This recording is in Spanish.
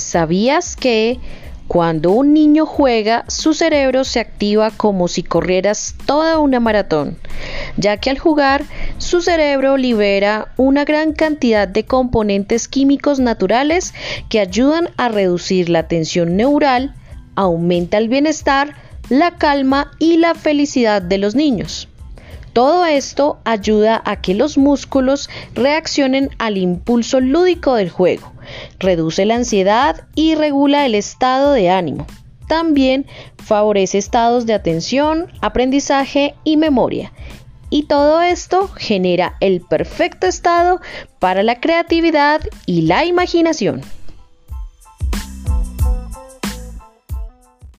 ¿Sabías que cuando un niño juega, su cerebro se activa como si corrieras toda una maratón, ya que al jugar, su cerebro libera una gran cantidad de componentes químicos naturales que ayudan a reducir la tensión neural, aumenta el bienestar, la calma y la felicidad de los niños. Todo esto ayuda a que los músculos reaccionen al impulso lúdico del juego, reduce la ansiedad y regula el estado de ánimo. También favorece estados de atención, aprendizaje y memoria. Y todo esto genera el perfecto estado para la creatividad y la imaginación.